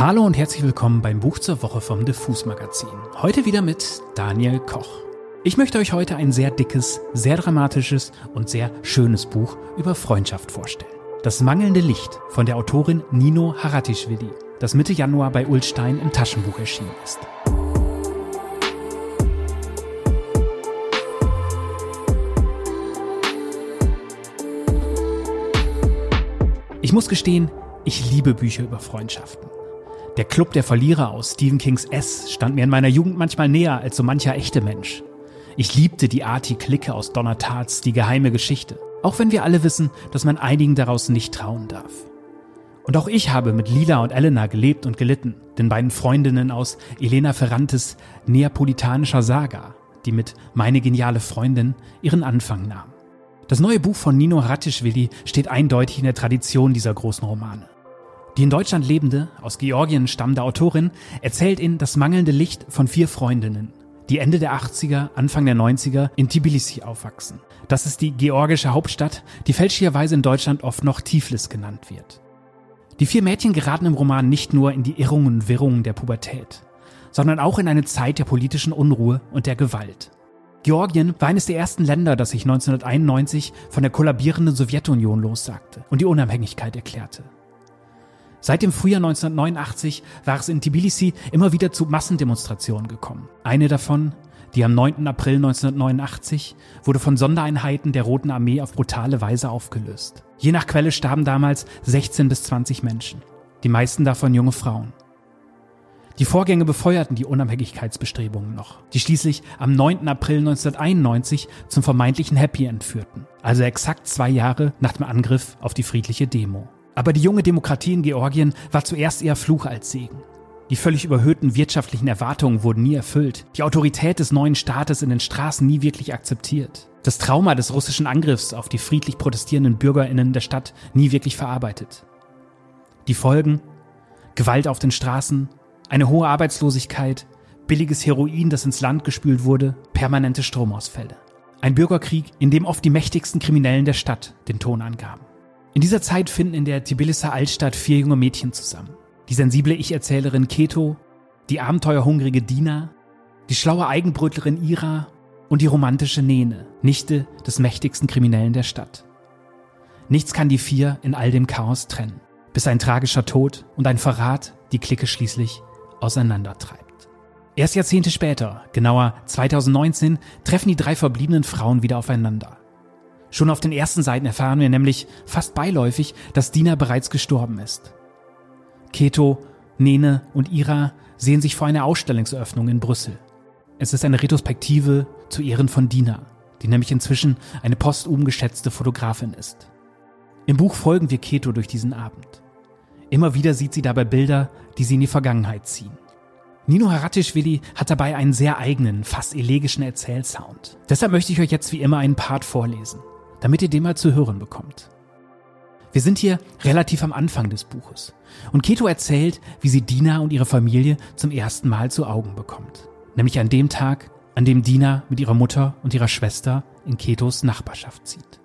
Hallo und herzlich willkommen beim Buch zur Woche vom Diffus Magazin. Heute wieder mit Daniel Koch. Ich möchte euch heute ein sehr dickes, sehr dramatisches und sehr schönes Buch über Freundschaft vorstellen. Das mangelnde Licht von der Autorin Nino Haratischvili, das Mitte Januar bei Ulstein im Taschenbuch erschienen ist. Ich muss gestehen, ich liebe Bücher über Freundschaften. Der Club der Verlierer aus Stephen Kings S stand mir in meiner Jugend manchmal näher als so mancher echte Mensch. Ich liebte die Arti-Clique aus Donner Tarts, die geheime Geschichte. Auch wenn wir alle wissen, dass man einigen daraus nicht trauen darf. Und auch ich habe mit Lila und Elena gelebt und gelitten, den beiden Freundinnen aus Elena Ferrantes neapolitanischer Saga, die mit Meine geniale Freundin ihren Anfang nahm. Das neue Buch von Nino Ratischvili steht eindeutig in der Tradition dieser großen Romane. Die in Deutschland lebende, aus Georgien stammende Autorin erzählt in Das mangelnde Licht von vier Freundinnen, die Ende der 80er, Anfang der 90er in Tbilisi aufwachsen. Das ist die georgische Hauptstadt, die fälschlicherweise in Deutschland oft noch Tiflis genannt wird. Die vier Mädchen geraten im Roman nicht nur in die Irrungen und Wirrungen der Pubertät, sondern auch in eine Zeit der politischen Unruhe und der Gewalt. Georgien war eines der ersten Länder, das sich 1991 von der kollabierenden Sowjetunion lossagte und die Unabhängigkeit erklärte. Seit dem Frühjahr 1989 war es in Tbilisi immer wieder zu Massendemonstrationen gekommen. Eine davon, die am 9. April 1989, wurde von Sondereinheiten der Roten Armee auf brutale Weise aufgelöst. Je nach Quelle starben damals 16 bis 20 Menschen, die meisten davon junge Frauen. Die Vorgänge befeuerten die Unabhängigkeitsbestrebungen noch, die schließlich am 9. April 1991 zum vermeintlichen Happy End führten, also exakt zwei Jahre nach dem Angriff auf die friedliche Demo. Aber die junge Demokratie in Georgien war zuerst eher Fluch als Segen. Die völlig überhöhten wirtschaftlichen Erwartungen wurden nie erfüllt, die Autorität des neuen Staates in den Straßen nie wirklich akzeptiert, das Trauma des russischen Angriffs auf die friedlich protestierenden Bürgerinnen der Stadt nie wirklich verarbeitet. Die Folgen? Gewalt auf den Straßen, eine hohe Arbeitslosigkeit, billiges Heroin, das ins Land gespült wurde, permanente Stromausfälle. Ein Bürgerkrieg, in dem oft die mächtigsten Kriminellen der Stadt den Ton angaben. In dieser Zeit finden in der Tbiliser Altstadt vier junge Mädchen zusammen. Die sensible Ich-Erzählerin Keto, die abenteuerhungrige Dina, die schlaue Eigenbrötlerin Ira und die romantische Nene, Nichte des mächtigsten Kriminellen der Stadt. Nichts kann die vier in all dem Chaos trennen, bis ein tragischer Tod und ein Verrat die Clique schließlich auseinandertreibt. Erst Jahrzehnte später, genauer 2019, treffen die drei verbliebenen Frauen wieder aufeinander. Schon auf den ersten Seiten erfahren wir nämlich fast beiläufig, dass Dina bereits gestorben ist. Keto, Nene und Ira sehen sich vor einer Ausstellungseröffnung in Brüssel. Es ist eine Retrospektive zu Ehren von Dina, die nämlich inzwischen eine postum geschätzte Fotografin ist. Im Buch folgen wir Keto durch diesen Abend. Immer wieder sieht sie dabei Bilder, die sie in die Vergangenheit ziehen. Nino Haratischvili hat dabei einen sehr eigenen, fast elegischen Erzählsound. Deshalb möchte ich euch jetzt wie immer einen Part vorlesen damit ihr den mal zu hören bekommt. Wir sind hier relativ am Anfang des Buches und Keto erzählt, wie sie Dina und ihre Familie zum ersten Mal zu Augen bekommt. Nämlich an dem Tag, an dem Dina mit ihrer Mutter und ihrer Schwester in Ketos Nachbarschaft zieht.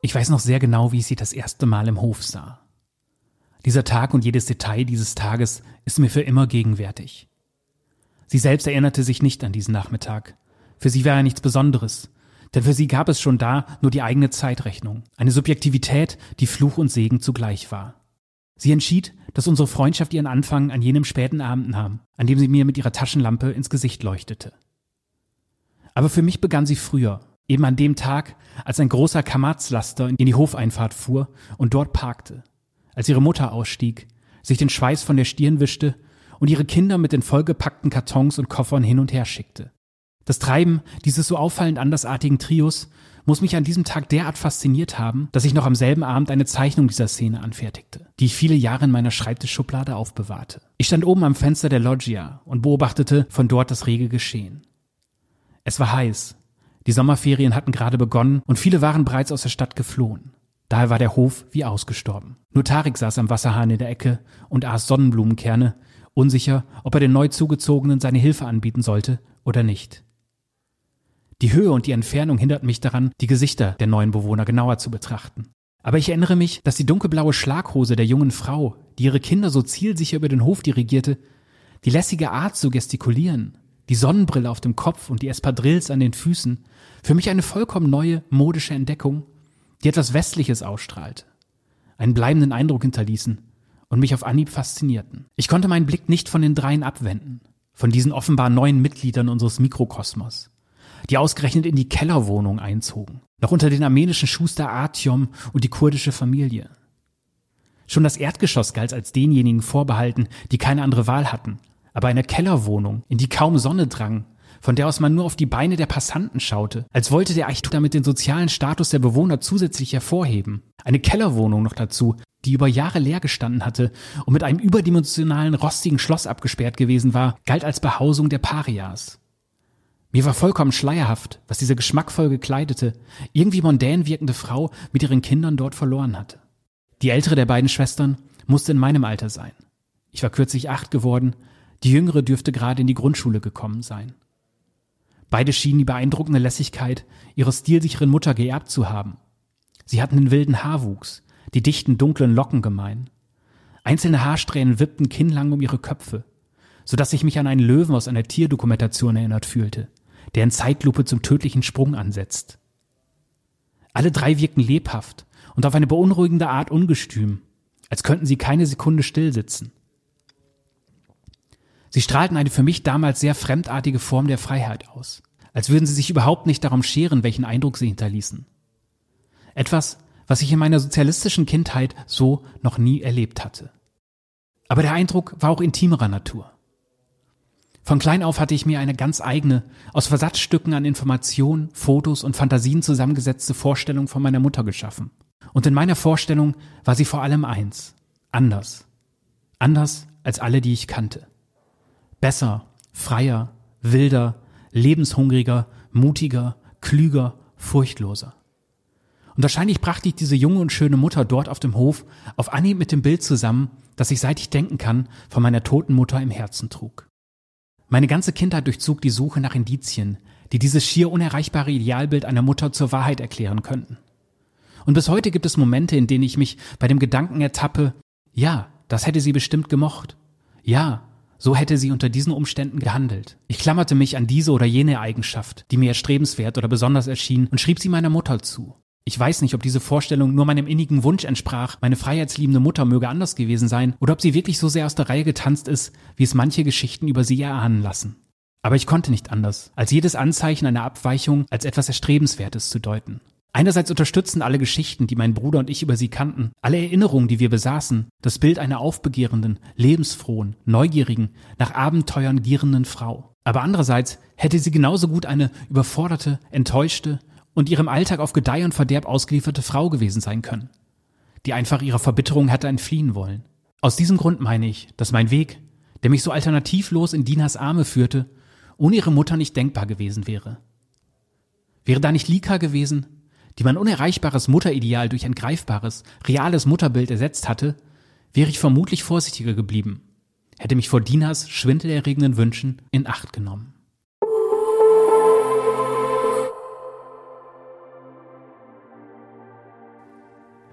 Ich weiß noch sehr genau, wie ich sie das erste Mal im Hof sah. Dieser Tag und jedes Detail dieses Tages ist mir für immer gegenwärtig. Sie selbst erinnerte sich nicht an diesen Nachmittag. Für sie war er nichts Besonderes. Denn für sie gab es schon da nur die eigene Zeitrechnung. Eine Subjektivität, die Fluch und Segen zugleich war. Sie entschied, dass unsere Freundschaft ihren Anfang an jenem späten Abend nahm, an dem sie mir mit ihrer Taschenlampe ins Gesicht leuchtete. Aber für mich begann sie früher, eben an dem Tag, als ein großer Kamazlaster in die Hofeinfahrt fuhr und dort parkte, als ihre Mutter ausstieg, sich den Schweiß von der Stirn wischte und ihre Kinder mit den vollgepackten Kartons und Koffern hin und her schickte. Das Treiben dieses so auffallend andersartigen Trios muss mich an diesem Tag derart fasziniert haben, dass ich noch am selben Abend eine Zeichnung dieser Szene anfertigte, die ich viele Jahre in meiner Schreibtischschublade aufbewahrte. Ich stand oben am Fenster der Loggia und beobachtete von dort das rege Geschehen. Es war heiß. Die Sommerferien hatten gerade begonnen und viele waren bereits aus der Stadt geflohen. Daher war der Hof wie ausgestorben. Nur Tarik saß am Wasserhahn in der Ecke und aß Sonnenblumenkerne unsicher, ob er den neu zugezogenen seine Hilfe anbieten sollte oder nicht. Die Höhe und die Entfernung hinderten mich daran, die Gesichter der neuen Bewohner genauer zu betrachten. Aber ich erinnere mich, dass die dunkelblaue Schlaghose der jungen Frau, die ihre Kinder so zielsicher über den Hof dirigierte, die lässige Art zu gestikulieren, die Sonnenbrille auf dem Kopf und die Espadrilles an den Füßen, für mich eine vollkommen neue modische Entdeckung, die etwas Westliches ausstrahlte, einen bleibenden Eindruck hinterließen und mich auf Anhieb faszinierten. Ich konnte meinen Blick nicht von den dreien abwenden, von diesen offenbar neuen Mitgliedern unseres Mikrokosmos, die ausgerechnet in die Kellerwohnung einzogen, noch unter den armenischen Schuster Artyom und die kurdische Familie. Schon das Erdgeschoss galt als denjenigen vorbehalten, die keine andere Wahl hatten, aber eine Kellerwohnung, in die kaum Sonne drang, von der aus man nur auf die Beine der Passanten schaute, als wollte der Architektur damit den sozialen Status der Bewohner zusätzlich hervorheben. Eine Kellerwohnung noch dazu, die über Jahre leer gestanden hatte und mit einem überdimensionalen rostigen Schloss abgesperrt gewesen war, galt als Behausung der Parias. Mir war vollkommen schleierhaft, was diese geschmackvoll gekleidete, irgendwie mondän wirkende Frau mit ihren Kindern dort verloren hatte. Die ältere der beiden Schwestern musste in meinem Alter sein. Ich war kürzlich acht geworden, die jüngere dürfte gerade in die Grundschule gekommen sein. Beide schienen die beeindruckende Lässigkeit ihrer stilsicheren Mutter geerbt zu haben. Sie hatten den wilden Haarwuchs, die dichten dunklen Locken gemein. Einzelne Haarsträhnen wippten kinnlang um ihre Köpfe, so dass ich mich an einen Löwen aus einer Tierdokumentation erinnert fühlte, der in Zeitlupe zum tödlichen Sprung ansetzt. Alle drei wirkten lebhaft und auf eine beunruhigende Art ungestüm, als könnten sie keine Sekunde stillsitzen. Sie strahlten eine für mich damals sehr fremdartige Form der Freiheit aus, als würden sie sich überhaupt nicht darum scheren, welchen Eindruck sie hinterließen. Etwas, was ich in meiner sozialistischen Kindheit so noch nie erlebt hatte. Aber der Eindruck war auch intimerer Natur. Von klein auf hatte ich mir eine ganz eigene, aus Versatzstücken an Informationen, Fotos und Fantasien zusammengesetzte Vorstellung von meiner Mutter geschaffen. Und in meiner Vorstellung war sie vor allem eins, anders. Anders als alle, die ich kannte. Besser, freier, wilder, lebenshungriger, mutiger, klüger, furchtloser. Und wahrscheinlich brachte ich diese junge und schöne Mutter dort auf dem Hof auf Anhieb mit dem Bild zusammen, das ich seit ich denken kann von meiner toten Mutter im Herzen trug. Meine ganze Kindheit durchzog die Suche nach Indizien, die dieses schier unerreichbare Idealbild einer Mutter zur Wahrheit erklären könnten. Und bis heute gibt es Momente, in denen ich mich bei dem Gedanken ertappe, ja, das hätte sie bestimmt gemocht. Ja, so hätte sie unter diesen Umständen gehandelt. Ich klammerte mich an diese oder jene Eigenschaft, die mir erstrebenswert oder besonders erschien, und schrieb sie meiner Mutter zu. Ich weiß nicht, ob diese Vorstellung nur meinem innigen Wunsch entsprach, meine freiheitsliebende Mutter möge anders gewesen sein, oder ob sie wirklich so sehr aus der Reihe getanzt ist, wie es manche Geschichten über sie erahnen lassen. Aber ich konnte nicht anders, als jedes Anzeichen einer Abweichung als etwas Erstrebenswertes zu deuten. Einerseits unterstützen alle Geschichten, die mein Bruder und ich über sie kannten, alle Erinnerungen, die wir besaßen, das Bild einer aufbegehrenden, lebensfrohen, neugierigen, nach Abenteuern gierenden Frau. Aber andererseits hätte sie genauso gut eine überforderte, enttäuschte, und ihrem Alltag auf Gedeih und Verderb ausgelieferte Frau gewesen sein können, die einfach ihrer Verbitterung hätte entfliehen wollen. Aus diesem Grund meine ich, dass mein Weg, der mich so alternativlos in Dinas Arme führte, ohne ihre Mutter nicht denkbar gewesen wäre. Wäre da nicht Lika gewesen, die mein unerreichbares Mutterideal durch ein greifbares, reales Mutterbild ersetzt hatte, wäre ich vermutlich vorsichtiger geblieben, hätte mich vor Dinas schwindelerregenden Wünschen in Acht genommen.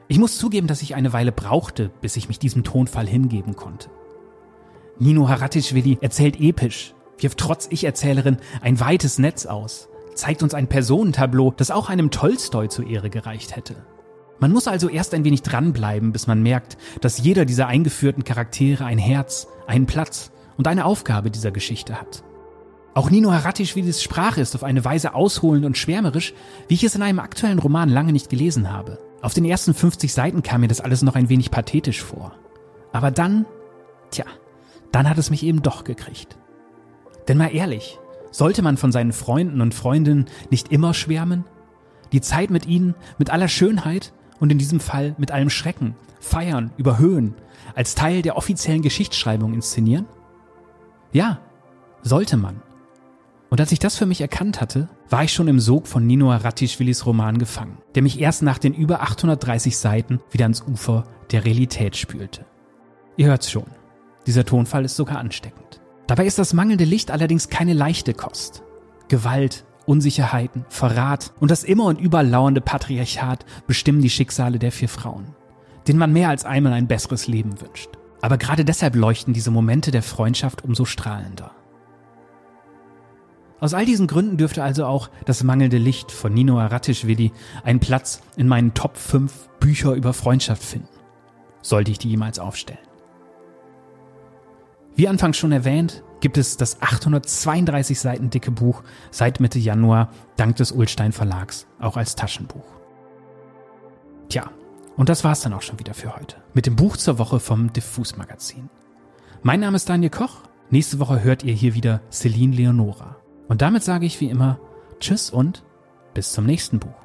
Ich muss zugeben, dass ich eine Weile brauchte, bis ich mich diesem Tonfall hingeben konnte. Nino Haratischvili erzählt episch, wirft trotz Ich-Erzählerin ein weites Netz aus, zeigt uns ein Personentableau, das auch einem Tolstoi zur Ehre gereicht hätte. Man muss also erst ein wenig dranbleiben, bis man merkt, dass jeder dieser eingeführten Charaktere ein Herz, einen Platz und eine Aufgabe dieser Geschichte hat. Auch Nino Haratischvilis Sprache ist auf eine Weise ausholend und schwärmerisch, wie ich es in einem aktuellen Roman lange nicht gelesen habe. Auf den ersten 50 Seiten kam mir das alles noch ein wenig pathetisch vor. Aber dann, tja, dann hat es mich eben doch gekriegt. Denn mal ehrlich, sollte man von seinen Freunden und Freundinnen nicht immer schwärmen? Die Zeit mit ihnen, mit aller Schönheit und in diesem Fall mit allem Schrecken, feiern, überhöhen, als Teil der offiziellen Geschichtsschreibung inszenieren? Ja, sollte man. Und als ich das für mich erkannt hatte, war ich schon im Sog von Nino Aratischvilis Roman gefangen, der mich erst nach den über 830 Seiten wieder ans Ufer der Realität spülte. Ihr hört's schon, dieser Tonfall ist sogar ansteckend. Dabei ist das mangelnde Licht allerdings keine leichte Kost. Gewalt, Unsicherheiten, Verrat und das immer und überlauernde Patriarchat bestimmen die Schicksale der vier Frauen, denen man mehr als einmal ein besseres Leben wünscht. Aber gerade deshalb leuchten diese Momente der Freundschaft umso strahlender. Aus all diesen Gründen dürfte also auch das mangelnde Licht von Nino Aratischvili einen Platz in meinen Top 5 Bücher über Freundschaft finden. Sollte ich die jemals aufstellen. Wie anfangs schon erwähnt, gibt es das 832 Seiten dicke Buch seit Mitte Januar dank des Ulstein Verlags auch als Taschenbuch. Tja, und das war's dann auch schon wieder für heute mit dem Buch zur Woche vom Diffus Magazin. Mein Name ist Daniel Koch. Nächste Woche hört ihr hier wieder Celine Leonora. Und damit sage ich wie immer Tschüss und bis zum nächsten Buch.